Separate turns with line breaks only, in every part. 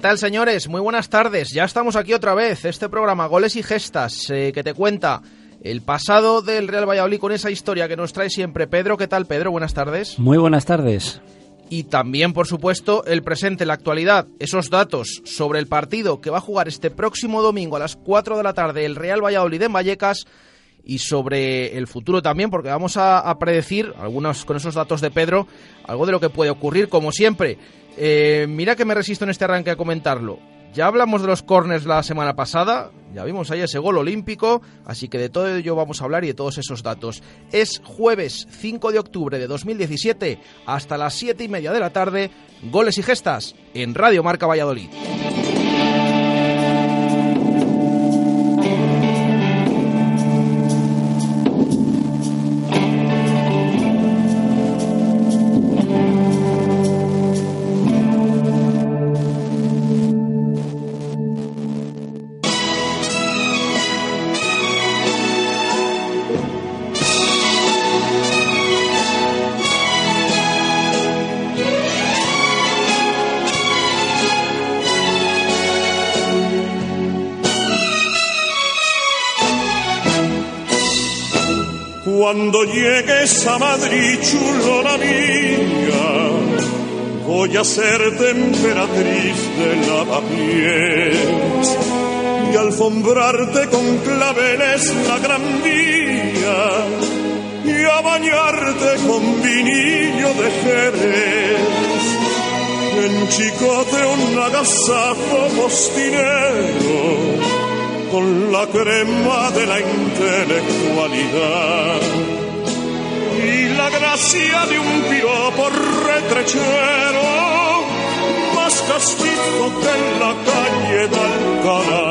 Tal, señores? Muy buenas tardes. Ya estamos aquí otra vez. Este programa Goles y Gestas eh, que te cuenta el pasado del Real Valladolid con esa historia que nos trae siempre Pedro. ¿Qué tal, Pedro? Buenas tardes.
Muy buenas tardes.
Y también, por supuesto, el presente, la actualidad, esos datos sobre el partido que va a jugar este próximo domingo a las 4 de la tarde el Real Valladolid en Vallecas y sobre el futuro también, porque vamos a, predecir, algunos con esos datos de Pedro, algo de lo que puede ocurrir, como siempre. Eh, mira que me resisto en este arranque a comentarlo. Ya hablamos de los corners la semana pasada, ya vimos ahí ese gol olímpico, así que de todo ello vamos a hablar y de todos esos datos. Es jueves 5 de octubre de 2017 hasta las 7 y media de la tarde, goles y gestas en Radio Marca Valladolid.
Llegues a Madrid, chulona mía, voy a ser temperatriz de lavapiés y alfombrarte con claveles la gran vía y a bañarte con vinillo de Jerez. En chicote un agasajo postinero con la crema de la intelectualidad gracia de un piropo retrechero más castizo que en la calle de Alcalá.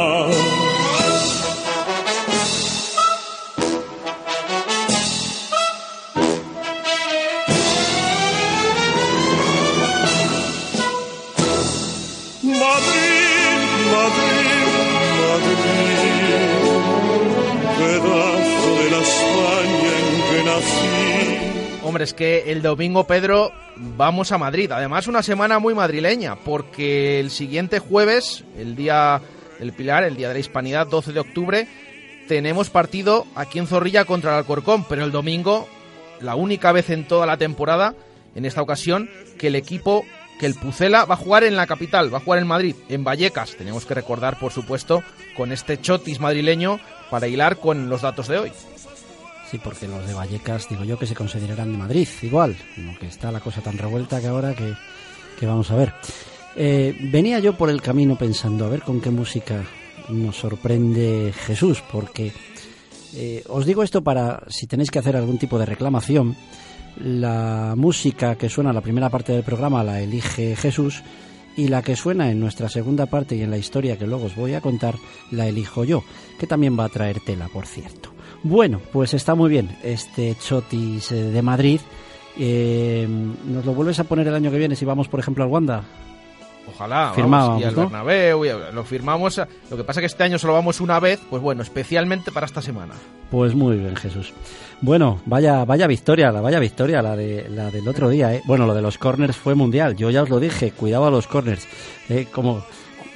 Madrid, Madrid, pedazo de la España en que nací.
Hombre, es que el domingo, Pedro, vamos a Madrid. Además, una semana muy madrileña, porque el siguiente jueves, el día del Pilar, el día de la Hispanidad, 12 de octubre, tenemos partido aquí en Zorrilla contra el Alcorcón, pero el domingo, la única vez en toda la temporada, en esta ocasión, que el equipo, que el Pucela va a jugar en la capital, va a jugar en Madrid, en Vallecas. Tenemos que recordar, por supuesto, con este chotis madrileño para hilar con los datos de hoy.
Sí, porque los de Vallecas, digo yo, que se considerarán de Madrid, igual, como que está la cosa tan revuelta que ahora que, que vamos a ver. Eh, venía yo por el camino pensando a ver con qué música nos sorprende Jesús, porque eh, os digo esto para, si tenéis que hacer algún tipo de reclamación, la música que suena en la primera parte del programa la elige Jesús y la que suena en nuestra segunda parte y en la historia que luego os voy a contar la elijo yo, que también va a traer tela, por cierto. Bueno, pues está muy bien este Chotis eh, de Madrid. Eh, ¿Nos lo vuelves a poner el año que viene si vamos, por ejemplo, al Wanda?
Ojalá,
Firmábamos,
vamos, y al
¿no?
Bernabéu, y lo firmamos. Lo que pasa que este año solo vamos una vez, pues bueno, especialmente para esta semana.
Pues muy bien, Jesús. Bueno, vaya, vaya victoria, la vaya victoria, la de la del otro día, ¿eh? Bueno, lo de los corners fue mundial. Yo ya os lo dije, cuidado a los corners. ¿eh? Como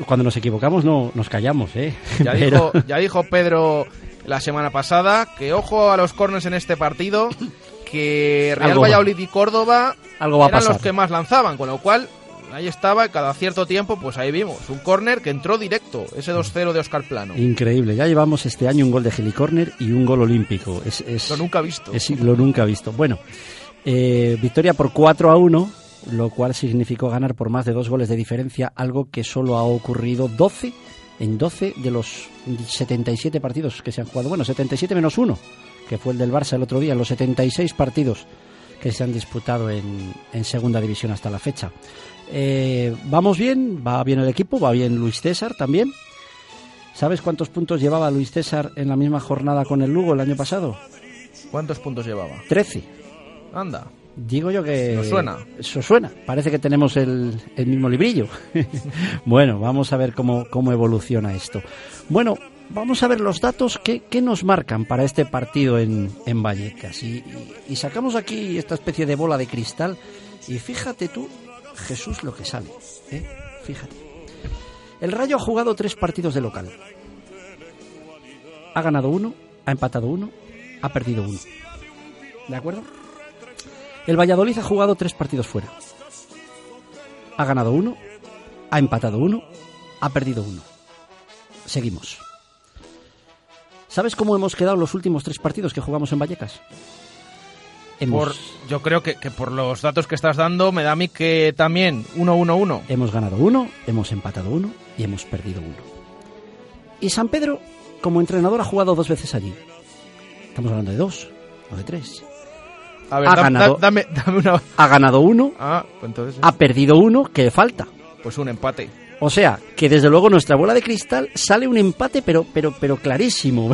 cuando nos equivocamos no nos callamos, ¿eh?
Ya
Pero-
dijo, ya dijo Pedro la semana pasada que ojo a los corners en este partido, que Real Valladolid y Córdoba
algo va a
eran
pasar.
los que más lanzaban, con lo cual ahí estaba, cada cierto tiempo, pues ahí vimos, un córner que entró directo, ese 2-0 de Oscar Plano.
Increíble, ya llevamos este año un gol de Helicórner y un gol olímpico. Es, es,
Lo nunca visto.
Es, lo nunca visto. Bueno, eh, victoria por 4 a 1, lo cual significó ganar por más de dos goles de diferencia, algo que solo ha ocurrido 12 en 12 de los 77 partidos que se han jugado. Bueno, 77 menos 1, que fue el del Barça el otro día, los 76 partidos que se han disputado en, en segunda división hasta la fecha. Eh, vamos bien, va bien el equipo, va bien Luis César también. ¿Sabes cuántos puntos llevaba Luis César en la misma jornada con el Lugo el año pasado?
¿Cuántos puntos llevaba?
13.
Anda.
Digo yo que...
Suena.
Eso suena. Parece que tenemos el, el mismo librillo. bueno, vamos a ver cómo, cómo evoluciona esto. Bueno, vamos a ver los datos que, que nos marcan para este partido en, en Vallecas. Y, y, y sacamos aquí esta especie de bola de cristal. Y fíjate tú, Jesús, lo que sale. ¿eh? Fíjate. El Rayo ha jugado tres partidos de local. Ha ganado uno, ha empatado uno, ha perdido uno. ¿De acuerdo? El Valladolid ha jugado tres partidos fuera. Ha ganado uno, ha empatado uno, ha perdido uno. Seguimos. ¿Sabes cómo hemos quedado los últimos tres partidos que jugamos en Vallecas?
Hemos... Por, yo creo que, que, por los datos que estás dando, me da a mí que también 1-1-1.
Hemos ganado uno, hemos empatado uno y hemos perdido uno. Y San Pedro, como entrenador, ha jugado dos veces allí. Estamos hablando de dos, o de tres.
A ver, ha, da, ganado, da, dame, dame una...
ha ganado uno,
ah, pues entonces,
ha perdido uno, ¿qué falta?
Pues un empate.
O sea, que desde luego nuestra bola de cristal sale un empate, pero, pero, pero clarísimo.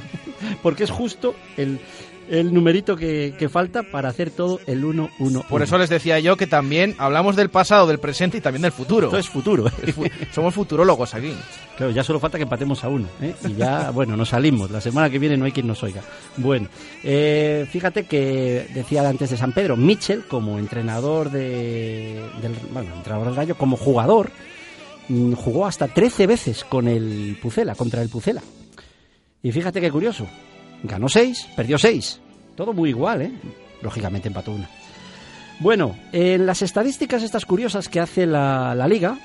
porque es justo el, el numerito que, que, falta para hacer todo el 1-1.
Por eso les decía yo que también hablamos del pasado, del presente y también del futuro.
Esto es futuro.
fu somos futurólogos aquí.
Claro, ya solo falta que empatemos a uno. ¿eh? Y ya, bueno, nos salimos. La semana que viene no hay quien nos oiga. Bueno, eh, fíjate que decía antes de San Pedro, Mitchell, como entrenador de, del, bueno, entrenador del Gallo, como jugador, jugó hasta 13 veces con el Pucela, contra el Pucela. Y fíjate qué curioso, ganó 6, perdió 6. Todo muy igual, ¿eh? Lógicamente empató una. Bueno, en las estadísticas estas curiosas que hace la, la liga,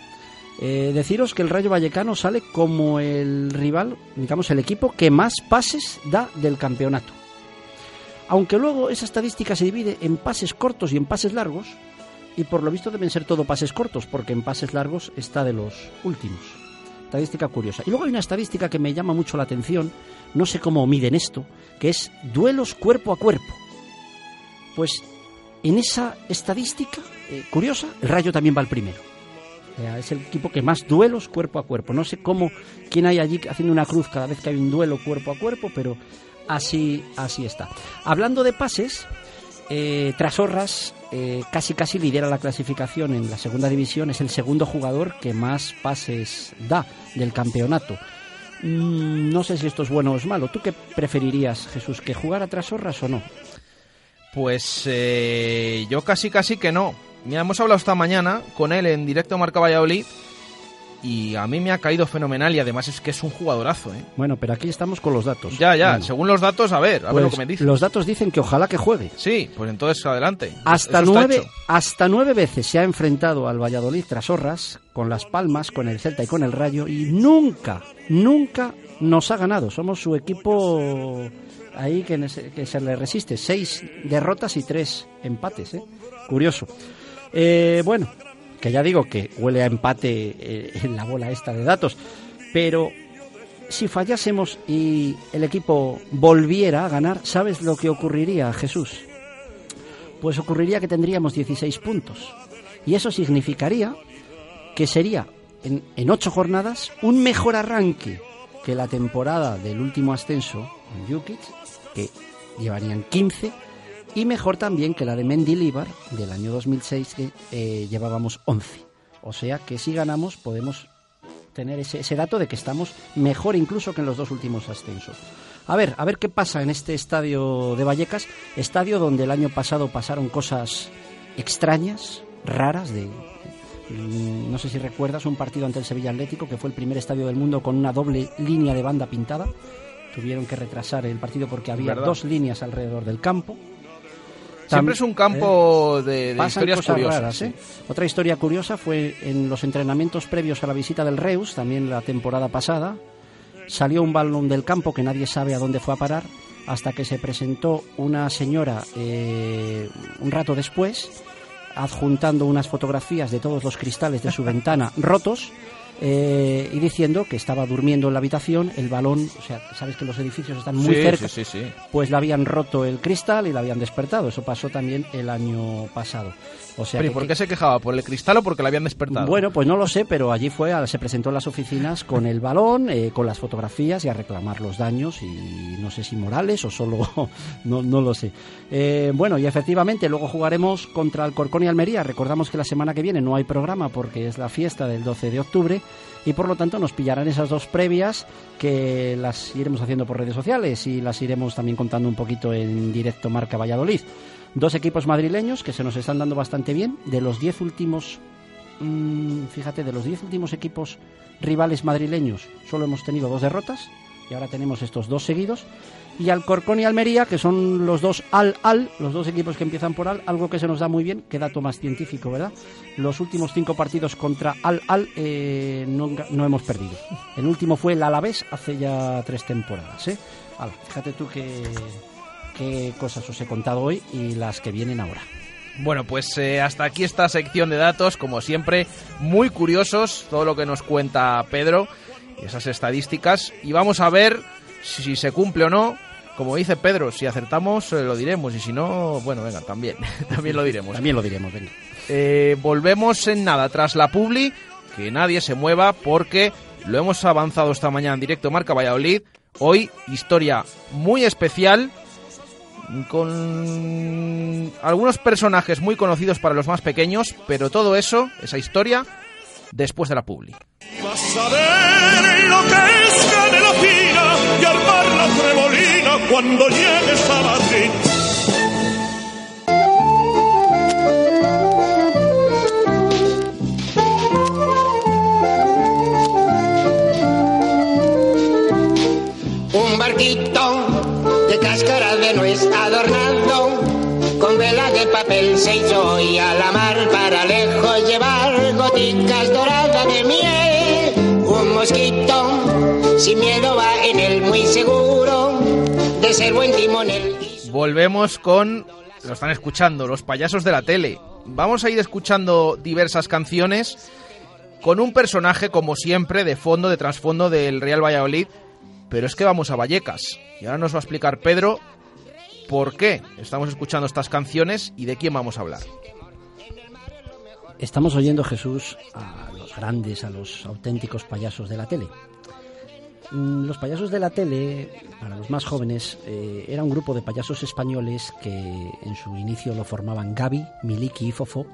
eh, deciros que el Rayo Vallecano sale como el rival, digamos el equipo que más pases da del campeonato. Aunque luego esa estadística se divide en pases cortos y en pases largos, y por lo visto deben ser todo pases cortos, porque en pases largos está de los últimos. Estadística curiosa. Y luego hay una estadística que me llama mucho la atención, no sé cómo miden esto, que es duelos cuerpo a cuerpo. Pues en esa estadística eh, curiosa, el Rayo también va al primero. Es el equipo que más duelos cuerpo a cuerpo. No sé cómo, quién hay allí haciendo una cruz cada vez que hay un duelo cuerpo a cuerpo, pero así, así está. Hablando de pases, eh, Trasorras eh, casi casi lidera la clasificación en la segunda división, es el segundo jugador que más pases da del campeonato. Mm, no sé si esto es bueno o es malo. ¿Tú qué preferirías, Jesús, que jugara Trasorras o no?
Pues eh, yo casi casi que no. Mira, hemos hablado esta mañana con él en directo Marca Valladolid y a mí me ha caído fenomenal y además es que es un jugadorazo. ¿eh?
Bueno, pero aquí estamos con los datos.
Ya, ya,
bueno.
según los datos, a ver, a
pues
ver lo que me dicen.
Los datos dicen que ojalá que juegue.
Sí, pues entonces adelante.
Hasta nueve, hasta nueve veces se ha enfrentado al Valladolid tras Horras, con Las Palmas, con el Celta y con el Rayo, y nunca, nunca nos ha ganado. Somos su equipo ahí que, que se le resiste. Seis derrotas y tres empates. ¿eh? Curioso. Eh, bueno, que ya digo que huele a empate eh, en la bola esta de datos, pero si fallásemos y el equipo volviera a ganar, ¿sabes lo que ocurriría, Jesús? Pues ocurriría que tendríamos 16 puntos. Y eso significaría que sería en, en ocho jornadas un mejor arranque que la temporada del último ascenso en Jukic, que llevarían 15 y mejor también que la de Mendilibar del año 2006 que eh, llevábamos 11. O sea que si ganamos podemos tener ese, ese, dato de que estamos mejor incluso que en los dos últimos ascensos. A ver, a ver qué pasa en este estadio de Vallecas, estadio donde el año pasado pasaron cosas extrañas, raras, de no sé si recuerdas un partido ante el Sevilla Atlético que fue el primer estadio del mundo con una doble línea de banda pintada. Tuvieron que retrasar el partido porque había
¿Verdad?
dos líneas alrededor del campo.
Siempre es un campo de, de historias curiosas.
Raras, ¿eh? Otra historia curiosa fue en los entrenamientos previos a la visita del Reus, también la temporada pasada, salió un balón del campo que nadie sabe a dónde fue a parar, hasta que se presentó una señora eh, un rato después, adjuntando unas fotografías de todos los cristales de su ventana rotos eh, y diciendo que estaba durmiendo en la habitación, el balón, o sea, sabes que los edificios están muy cerca, pues le habían roto el cristal y la habían despertado. Eso pasó también el año pasado. O sea,
¿Pero ¿y por qué se quejaba? ¿Por el cristal o porque la habían despertado?
Bueno, pues no lo sé, pero allí fue, se presentó en las oficinas con el balón, eh, con las fotografías y a reclamar los daños y no sé si morales o solo, no, no lo sé. Eh, bueno, y efectivamente luego jugaremos contra el Corcón y Almería. Recordamos que la semana que viene no hay programa porque es la fiesta del 12 de octubre y por lo tanto nos pillarán esas dos previas que las iremos haciendo por redes sociales y las iremos también contando un poquito en directo Marca Valladolid. Dos equipos madrileños que se nos están dando bastante bien. De los diez últimos, mmm, fíjate, de los diez últimos equipos rivales madrileños, solo hemos tenido dos derrotas y ahora tenemos estos dos seguidos. Y Alcorcón y Almería, que son los dos al-al, los dos equipos que empiezan por al, algo que se nos da muy bien, qué dato más científico, ¿verdad? Los últimos cinco partidos contra al-al eh, no, no, hemos perdido. El último fue el Alavés hace ya tres temporadas, ¿eh? Ala, fíjate tú que qué cosas os he contado hoy y las que vienen ahora.
Bueno, pues eh, hasta aquí esta sección de datos, como siempre, muy curiosos todo lo que nos cuenta Pedro y esas estadísticas. Y vamos a ver si se cumple o no. Como dice Pedro, si acertamos eh, lo diremos y si no, bueno, venga, también, también lo diremos.
También lo diremos, venga.
Eh, volvemos en nada tras la publi, que nadie se mueva porque lo hemos avanzado esta mañana en directo Marca Valladolid. Hoy historia muy especial con algunos personajes muy conocidos para los más pequeños, pero todo eso, esa historia, después de la publi.
Vas a ver lo que es y armar la cuando llegues a.
Volvemos con, lo están escuchando, los payasos de la tele. Vamos a ir escuchando diversas canciones con un personaje, como siempre, de fondo, de trasfondo del Real Valladolid. Pero es que vamos a Vallecas. Y ahora nos va a explicar Pedro por qué estamos escuchando estas canciones y de quién vamos a hablar.
Estamos oyendo Jesús a los grandes, a los auténticos payasos de la tele. Mm, los payasos de la tele, para los más jóvenes, eh, era un grupo de payasos españoles que en su inicio lo formaban Gaby, Miliki y Fofó.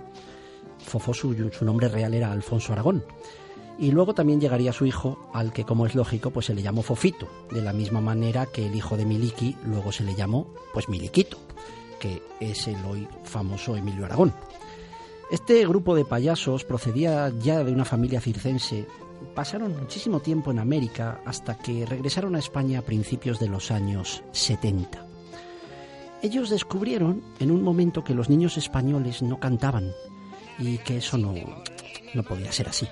Fofó su, su nombre real era Alfonso Aragón y luego también llegaría su hijo, al que como es lógico, pues se le llamó Fofito, de la misma manera que el hijo de Miliki luego se le llamó pues Miliquito, que es el hoy famoso Emilio Aragón. Este grupo de payasos procedía ya de una familia circense. Pasaron muchísimo tiempo en América hasta que regresaron a España a principios de los años 70. Ellos descubrieron en un momento que los niños españoles no cantaban y que eso no, no podía ser así.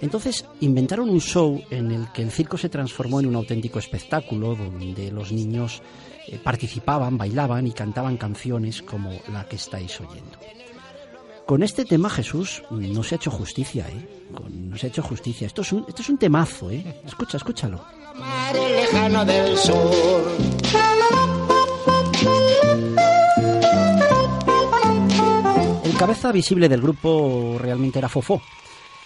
Entonces inventaron un show en el que el circo se transformó en un auténtico espectáculo donde los niños eh, participaban, bailaban y cantaban canciones como la que estáis oyendo. Con este tema Jesús no se ha hecho justicia, ¿eh? No se ha hecho justicia. Esto es un, esto es un temazo, ¿eh? Escucha, escúchalo.
lejano del sur.
El cabeza visible del grupo realmente era Fofó,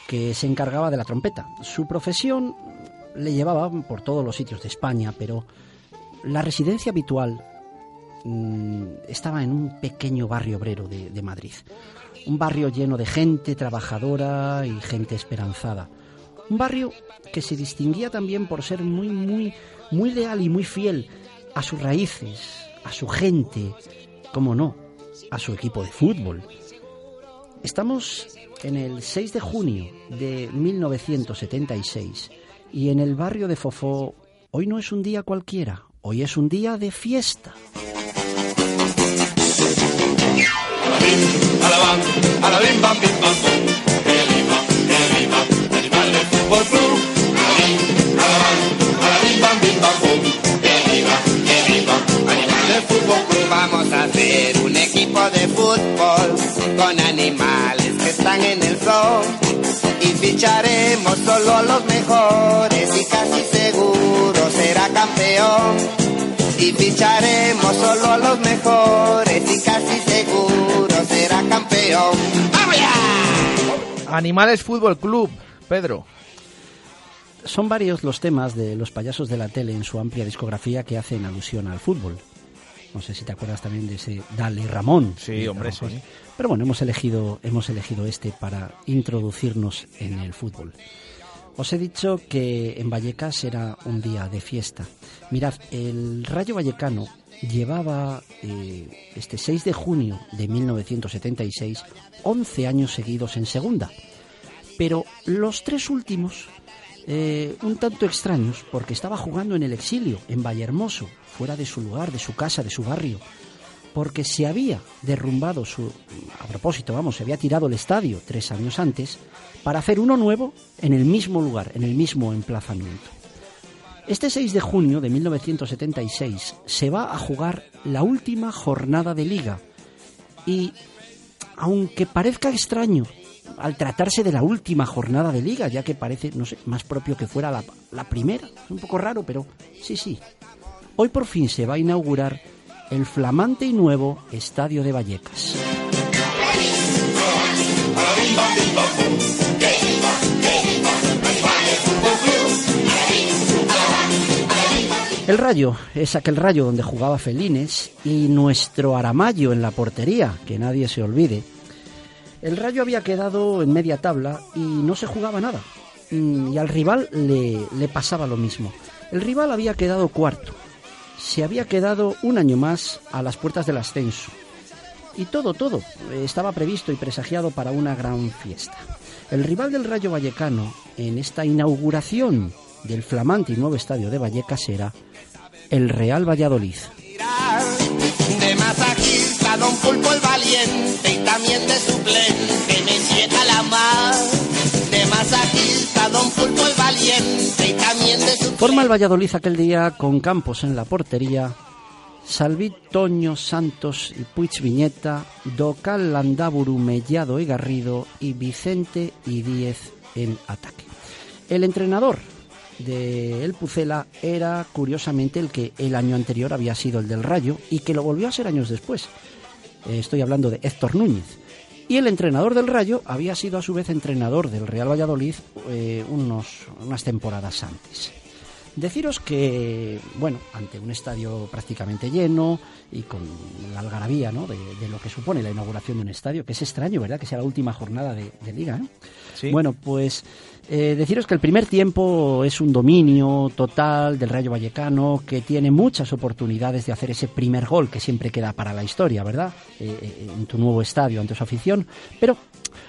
que se encargaba de la trompeta. Su profesión le llevaba por todos los sitios de España, pero la residencia habitual mmm, estaba en un pequeño barrio obrero de, de, Madrid. Un barrio lleno de gente trabajadora y gente esperanzada. Un barrio que se distinguía también por ser muy, muy, muy leal y muy fiel a sus raíces, a su gente, como no, a su equipo de fútbol. Estamos en el 6 de junio de 1976 y en el barrio de Fofó hoy no es un día cualquiera, hoy es un día de fiesta.
Fútbol con animales que están en el zoo y ficharemos solo a los mejores y casi seguro será campeón. Y ficharemos solo a los mejores y casi seguro será campeón. ¡Vamos ya!
Animales Fútbol Club, Pedro.
Son varios los temas de los payasos de la tele en su amplia discografía que hacen alusión al fútbol. No sé si te acuerdas también de ese Dale Ramón.
Sí, hombre, sí.
Pero bueno, hemos elegido, hemos elegido este para introducirnos en el fútbol. Os he dicho que en Vallecas era un día de fiesta. Mirad, el Rayo Vallecano llevaba eh, este 6 de junio de 1976 11 años seguidos en segunda. Pero los tres últimos, eh, un tanto extraños, porque estaba jugando en el exilio, en Vallehermoso, fuera de su lugar, de su casa, de su barrio porque se había derrumbado su, a propósito, vamos, se había tirado el estadio tres años antes para hacer uno nuevo en el mismo lugar, en el mismo emplazamiento. Este 6 de junio de 1976 se va a jugar la última jornada de liga y, aunque parezca extraño al tratarse de la última jornada de liga, ya que parece, no sé, más propio que fuera la, la primera, es un poco raro, pero sí, sí. Hoy por fin se va a inaugurar el flamante y nuevo Estadio de Vallecas. El Rayo es aquel Rayo donde jugaba Felines y nuestro Aramayo en la portería, que nadie se olvide. El Rayo había quedado en media tabla y no se jugaba nada. Mm, Y al rival le, le pasaba lo mismo. El rival había quedado cuarto se había quedado un año más a las puertas del ascenso. Y todo, todo eh, estaba previsto y presagiado para una gran fiesta. El rival del Rayo Vallecano en esta inauguración del flamante y nuevo estadio de Vallecas era el Real Valladolid. Forma el Valladolid aquel día con Campos en la portería, Salvi Toño Santos y Puig Viñeta, Docal Landaburu Mellado y Garrido y Vicente y Díez en ataque. El entrenador de El Pucela era curiosamente el que el año anterior había sido el del Rayo y que lo volvió a ser años después. Eh, Estoy hablando de Héctor Núñez. Y el entrenador del Rayo había sido a su vez entrenador del Real Valladolid eh, unos, unas temporadas antes. Deciros que, bueno, ante un estadio prácticamente lleno y con la algarabía ¿no? de, lo que supone la inauguración de un estadio, que es extraño, ¿verdad? Que sea la última jornada de, liga. Bueno, pues eh, deciros que el primer tiempo es un dominio total del Rayo Vallecano que tiene muchas oportunidades de hacer ese primer gol que siempre queda para la historia, ¿verdad? Eh, eh, en tu nuevo estadio ante su afición, pero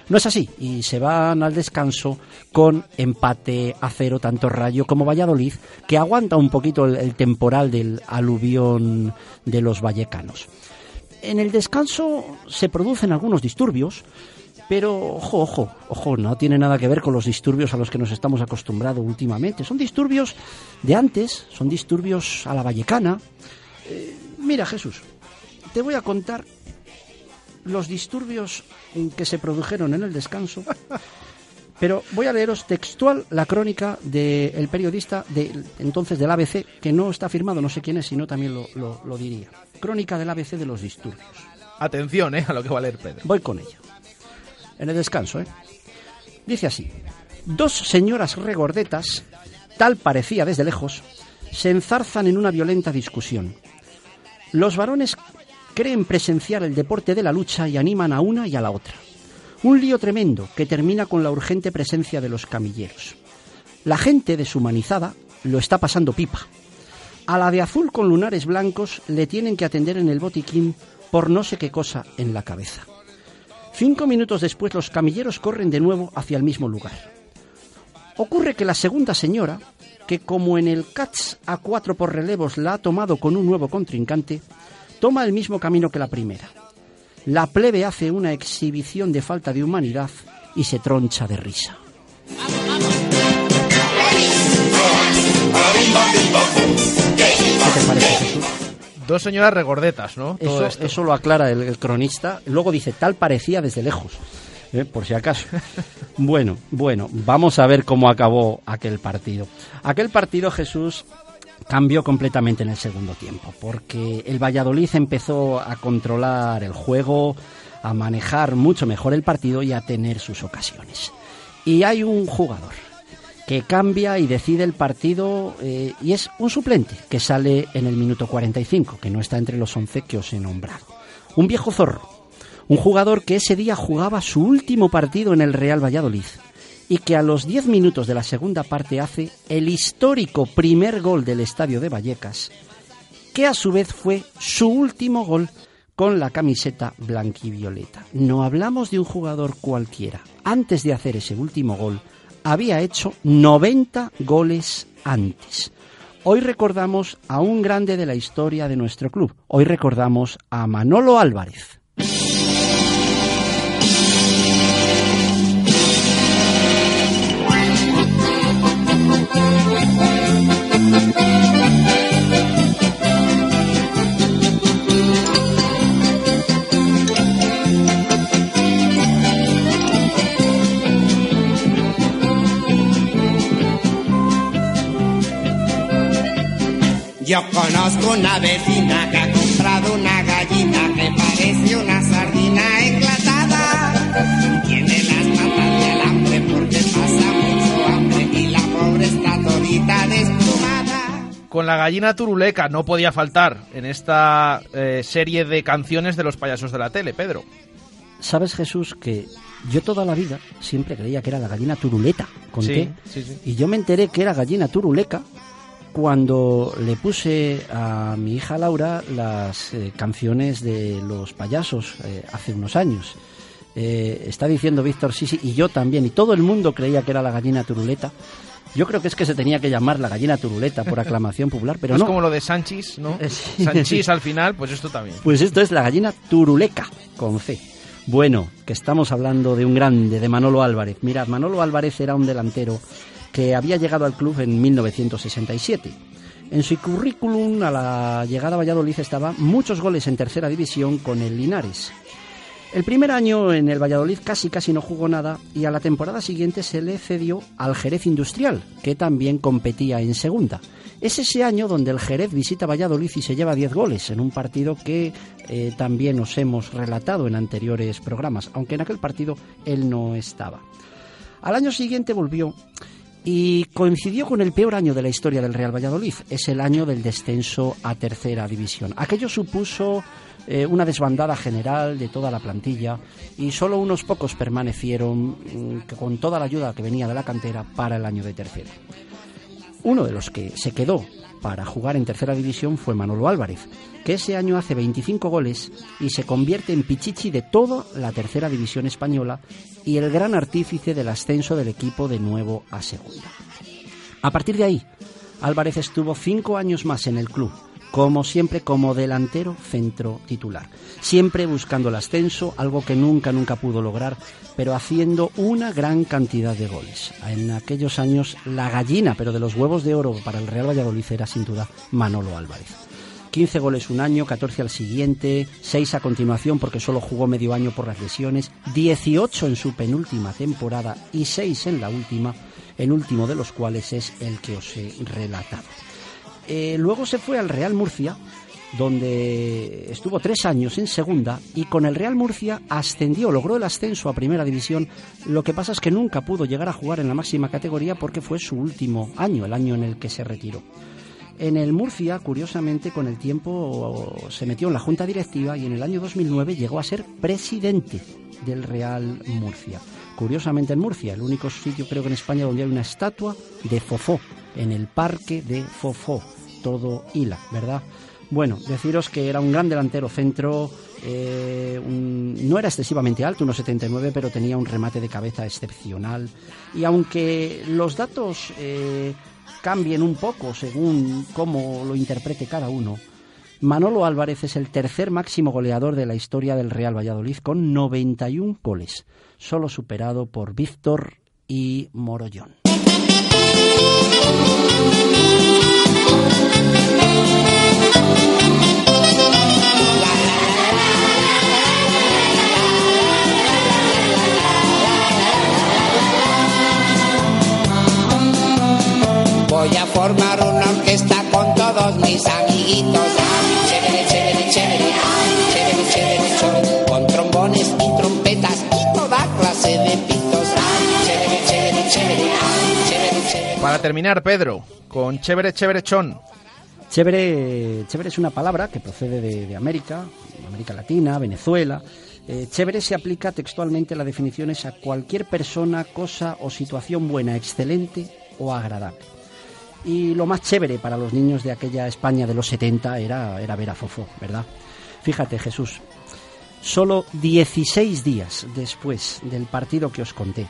no es así y se van al descanso con empate a cero tanto Rayo como Valladolid que aguanta un poquito el temporal del aluvión de los vallecanos. En el descanso se producen algunos disturbios, pero ojo, ojo, ojo, no tiene nada que ver con los disturbios a los que nos estamos acostumbrados últimamente. Son disturbios de antes, son disturbios a la vallecana. Eh, mira, Jesús, te voy a contar los disturbios que se produjeron en el descanso. Pero voy a leeros textual la crónica del periodista de entonces del ABC, que no está firmado, no sé quién es, sino también lo, lo- lo diría. Crónica del ABC de los disturbios.
Atención, ¿eh? A lo que va a leer Pedro.
Voy con ella. En el descanso, ¿eh? Dice así. Dos señoras regordetas, tal parecía desde lejos, se enzarzan en una violenta discusión. Los varones creen presenciar el deporte de la lucha y animan a una y a la otra. Un lío tremendo que termina con la urgente presencia de los camilleros. La gente deshumanizada lo está pasando pipa. A la de azul con lunares blancos le tienen que atender en el botiquín por no sé qué cosa en la cabeza. Cinco minutos después los camilleros corren de nuevo hacia el mismo lugar. Ocurre que la segunda señora, que como en el catch a cuatro por relevos la ha tomado con un nuevo contrincante, toma el mismo camino que la primera. La plebe hace una exhibición de falta de humanidad y se troncha de risa. ¿Qué te parece, Jesús?
Dos señoras regordetas, ¿no? Todo
Eso, lo aclara el, el cronista. Luego dice, tal parecía desde lejos, ¿eh? por si acaso. bueno, bueno, vamos a ver cómo acabó aquel partido. Aquel partido, Jesús, cambió completamente en el segundo tiempo, porque el Valladolid empezó a controlar el juego, a manejar mucho mejor el partido y a tener sus ocasiones. Y hay un jugador que cambia y decide el partido eh, y es un suplente que sale en el minuto 45, que no está entre los 11 que os he nombrado. Un viejo zorro, un jugador que ese día jugaba su último partido en el Real Valladolid y que a los 10 minutos de la segunda parte hace el histórico primer gol del estadio de Vallecas, que a su vez fue su último gol con la camiseta blanquivioleta. No hablamos de un jugador cualquiera. Antes de hacer ese último gol, había hecho 90 goles antes. Hoy recordamos a un grande de la historia de nuestro club. Hoy recordamos a Manolo Álvarez.
Yo conozco una vecina que ha comprado una
Con la gallina turuleca no podía faltar en esta eh, serie de canciones de los payasos de la tele, Pedro.
¿Sabes, Jesús, que yo toda la vida siempre creía que era la gallina turuleta con
Sí,
T,
sí, sí.
y yo me enteré que era gallina turuleca cuando le puse a mi hija Laura las eh, canciones de los payasos eh, hace unos años. Eh, está diciendo Víctor sí, sí, y yo también, y todo el mundo creía que era la gallina turuleta. Yo creo que es que se tenía que llamar la gallina turuleta por aclamación popular, pero
es
no.
como lo de Sanchis, ¿no?
Sí.
Sanchis al final, pues esto también.
Pues esto es la gallina turuleca, con C. Bueno, que estamos hablando de un grande, de Manolo Álvarez. Mirad, Manolo Álvarez era un delantero que había llegado al club en 1967. En su currículum a la llegada a Valladolid estaba muchos goles en tercera división con el Linares. El primer año en el Valladolid casi casi no jugó nada y a la temporada siguiente se le cedió al Jerez Industrial, que también competía en segunda. Es ese año donde el Jerez visita Valladolid y se lleva 10 goles en un partido que eh, también os hemos relatado en anteriores programas, aunque en aquel partido él no estaba. Al año siguiente volvió y coincidió con el peor año de la historia del Real Valladolid. Es el año del descenso a tercera división. Aquello supuso eh, una desbandada general de toda la plantilla y solo unos pocos permanecieron mm, con toda la ayuda que venía de la cantera para el año de tercera. Uno de los que se quedó para jugar en tercera división fue Manolo Álvarez, que ese año hace 25 goles y se convierte en pichichi de toda la tercera división española y el gran artífice del ascenso del equipo de nuevo a segunda. A partir de ahí, Álvarez estuvo cinco años más en el club, como siempre como delantero centro titular, siempre buscando el ascenso, algo que nunca, nunca pudo lograr, pero haciendo una gran cantidad de goles. En aquellos años, la gallina, pero de los huevos de oro para el Real Valladolid era sin duda Manolo Álvarez. 15 goles un año, 14 al siguiente, 6 a continuación porque solo jugó medio año por las lesiones, 18 en su penúltima temporada y 6 en la última, el último de los cuales es el que os he relatado. Eh, luego se fue al Real Murcia, donde estuvo tres años en segunda y con el Real Murcia ascendió, logró el ascenso a primera división. Lo que pasa es que nunca pudo llegar a jugar en la máxima categoría porque fue su último año, el año en el que se retiró. En el Murcia, curiosamente, con el tiempo se metió en la junta directiva y en el año 2009 llegó a ser presidente del Real Murcia. Curiosamente en Murcia, el único sitio creo que en España donde hay una estatua de Fofó, en el parque de Fofó, todo hila, ¿verdad? Bueno, deciros que era un gran delantero centro, eh, no era excesivamente alto, unos 79, pero tenía un remate de cabeza excepcional. Y aunque los datos eh, cambien un poco según cómo lo interprete cada uno, Manolo Álvarez es el tercer máximo goleador de la historia del Real Valladolid con 91 goles, solo superado por Víctor y Morollón.
Voy a formar una orquesta con todos mis amiguitos. Con trombones y trompetas y toda clase de pitos. Chévere, chévere.
Para terminar, Pedro, con chévere, chévere, chón.
Chévere, chévere es una palabra que procede de, América, América Latina, Venezuela. Eh, chévere se aplica textualmente la definición es a cualquier persona, cosa o situación buena, excelente o agradable. Y lo más chévere para los niños de aquella España de los 70 era, era ver a Fofó, ¿verdad? Fíjate, Jesús, solo 16 días después del partido que os conté,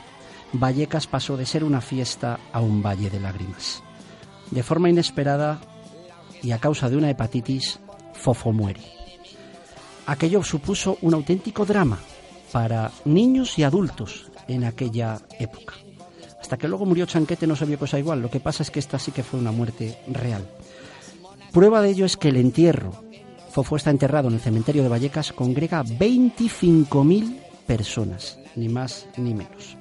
Vallecas pasó de ser una fiesta a un valle de lágrimas. De forma inesperada y a causa de una hepatitis, Fofo muere. Aquello supuso un auténtico drama para niños y adultos en aquella época. Hasta que luego murió Chanquete no se vio cosa igual. Lo que pasa es que esta sí que fue una muerte real. Prueba de ello es que el entierro, Fofo está enterrado en el cementerio de Vallecas, congrega 25.000 personas, ni más ni menos.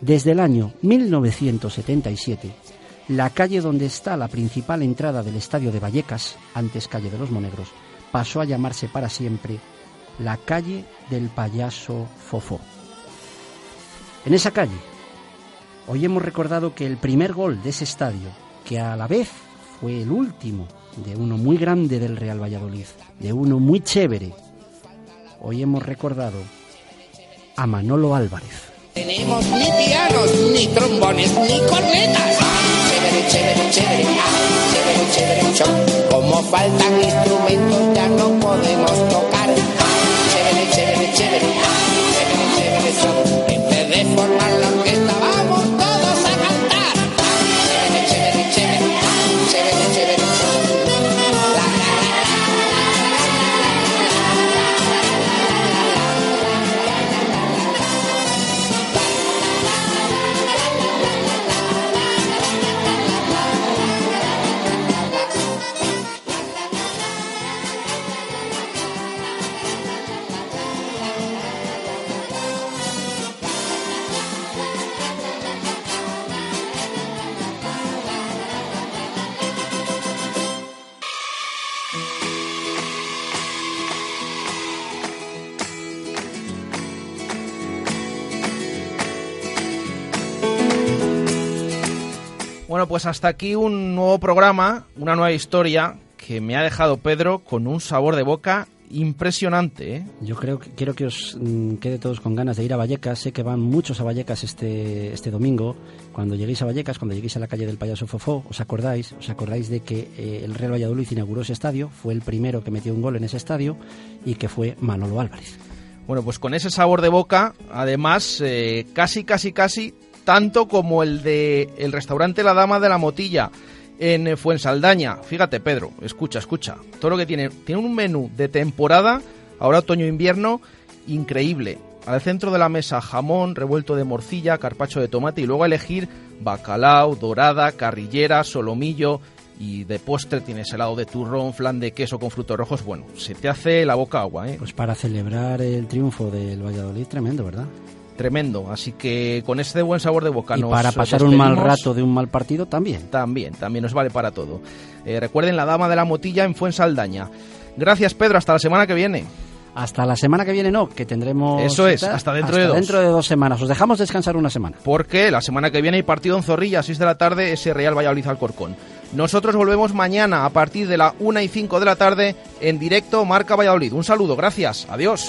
Desde el año 1977, la calle donde está la principal entrada del estadio de Vallecas, antes calle de los Monegros, pasó a llamarse para siempre la calle del payaso Fofó. En esa calle, hoy hemos recordado que el primer gol de ese estadio, que a la vez fue el último de uno muy grande del Real Valladolid, de uno muy chévere, hoy hemos recordado a Manolo Álvarez.
Tenemos ni ni trombones, ni cornetas. Chévere, chévere, chévere, chévere. Como faltan instrumentos
Bueno, pues hasta aquí un nuevo programa, una nueva historia que me ha dejado Pedro con un sabor de boca impresionante. ¿eh?
Yo creo que quiero que os mm, quede todos con ganas de ir a Vallecas. Sé que van muchos a Vallecas este, este domingo. Cuando lleguéis a Vallecas, cuando lleguéis a la calle del Payaso Fofó, os acordáis, os acordáis de que eh, el Real Valladolid inauguró ese estadio, fue el primero que metió un gol en ese estadio y que fue Manolo Álvarez.
Bueno, pues con ese sabor de boca, además, eh, casi, casi, casi, tanto como el de el restaurante La Dama de la Motilla en Fuensaldaña. Fíjate, Pedro, escucha, escucha. Todo lo que tiene. Tiene un menú de temporada, ahora otoño-invierno, increíble. Al centro de la mesa, jamón, revuelto de morcilla, carpacho de tomate y luego elegir bacalao, dorada, carrillera, solomillo y de postre tienes helado de turrón, flan de queso con frutos rojos. Bueno, se te hace la boca agua, ¿eh?
Pues para celebrar el triunfo del Valladolid, tremendo, ¿verdad?
Tremendo. Así que con este buen sabor de boca
Y
nos
para pasar un mal rato de un mal partido también.
También, también nos vale para todo. Eh, recuerden la Dama de la Motilla en Fuensaldaña. Gracias, Pedro. Hasta la semana que viene.
Hasta la semana que viene no, que tendremos...
Eso es, hasta dentro de dos.
dentro de dos semanas. Os dejamos descansar una semana.
Porque la semana que viene hay partido en Zorrilla, a 6 de la tarde, ese Real Valladolid Alcorcón. Nosotros volvemos mañana a partir de la 1 y 5 de la tarde en directo Marca Valladolid. Un saludo, gracias, adiós.